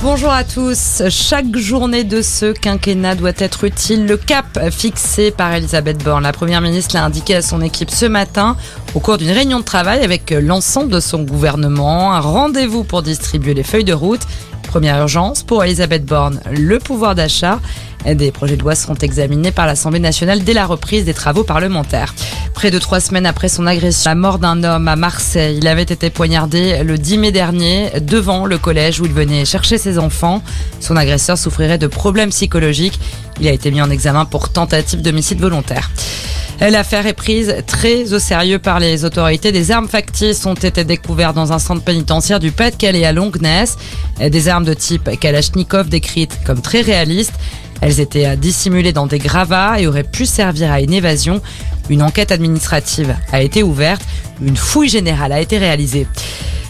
Bonjour à tous. Chaque journée de ce quinquennat doit être utile. Le cap fixé par Elisabeth Borne, la première ministre, l'a indiqué à son équipe ce matin au cours d'une réunion de travail avec l'ensemble de son gouvernement. Un rendez-vous pour distribuer les feuilles de route. Première urgence pour Elisabeth Borne, le pouvoir d'achat. Des projets de loi seront examinés par l'Assemblée nationale dès la reprise des travaux parlementaires. Près de trois semaines après son agression, la mort d'un homme à Marseille, il avait été poignardé le 10 mai dernier devant le collège où il venait chercher ses enfants. Son agresseur souffrirait de problèmes psychologiques. Il a été mis en examen pour tentative d'homicide volontaire. L'affaire est prise très au sérieux par les autorités. Des armes factices ont été découvertes dans un centre pénitentiaire du Pas-de-Calais à Longnes. Des armes de type Kalachnikov décrites comme très réalistes. Elles étaient dissimulées dans des gravats et auraient pu servir à une évasion. Une enquête administrative a été ouverte. Une fouille générale a été réalisée.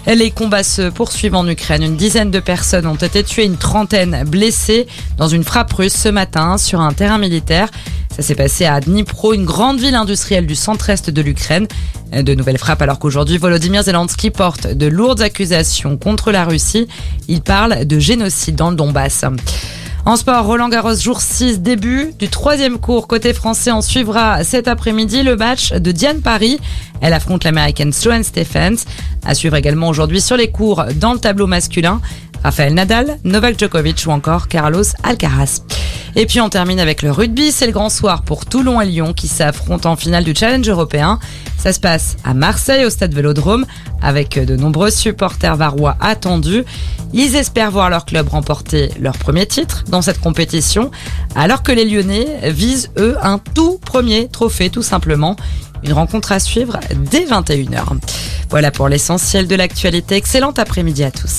Les combats se poursuivent en Ukraine. Une dizaine de personnes ont été tuées, une trentaine blessées dans une frappe russe ce matin sur un terrain militaire. Ça s'est passé à Dnipro, une grande ville industrielle du centre-est de l'Ukraine. De nouvelles frappes alors qu'aujourd'hui Volodymyr Zelensky porte de lourdes accusations contre la Russie. Il parle de génocide dans le Donbass. En sport, Roland Garros, jour 6, début du troisième cours. Côté français, on suivra cet après-midi le match de Diane Paris. Elle affronte l'américaine Sloane Stephens. À suivre également aujourd'hui sur les cours dans le tableau masculin. Raphaël Nadal, Novak Djokovic ou encore Carlos Alcaraz. Et puis on termine avec le rugby. C'est le grand soir pour Toulon et Lyon qui s'affrontent en finale du Challenge européen. Ça se passe à Marseille au stade Vélodrome avec de nombreux supporters varois attendus. Ils espèrent voir leur club remporter leur premier titre dans cette compétition alors que les Lyonnais visent eux un tout premier trophée tout simplement. Une rencontre à suivre dès 21h. Voilà pour l'essentiel de l'actualité. Excellent après-midi à tous.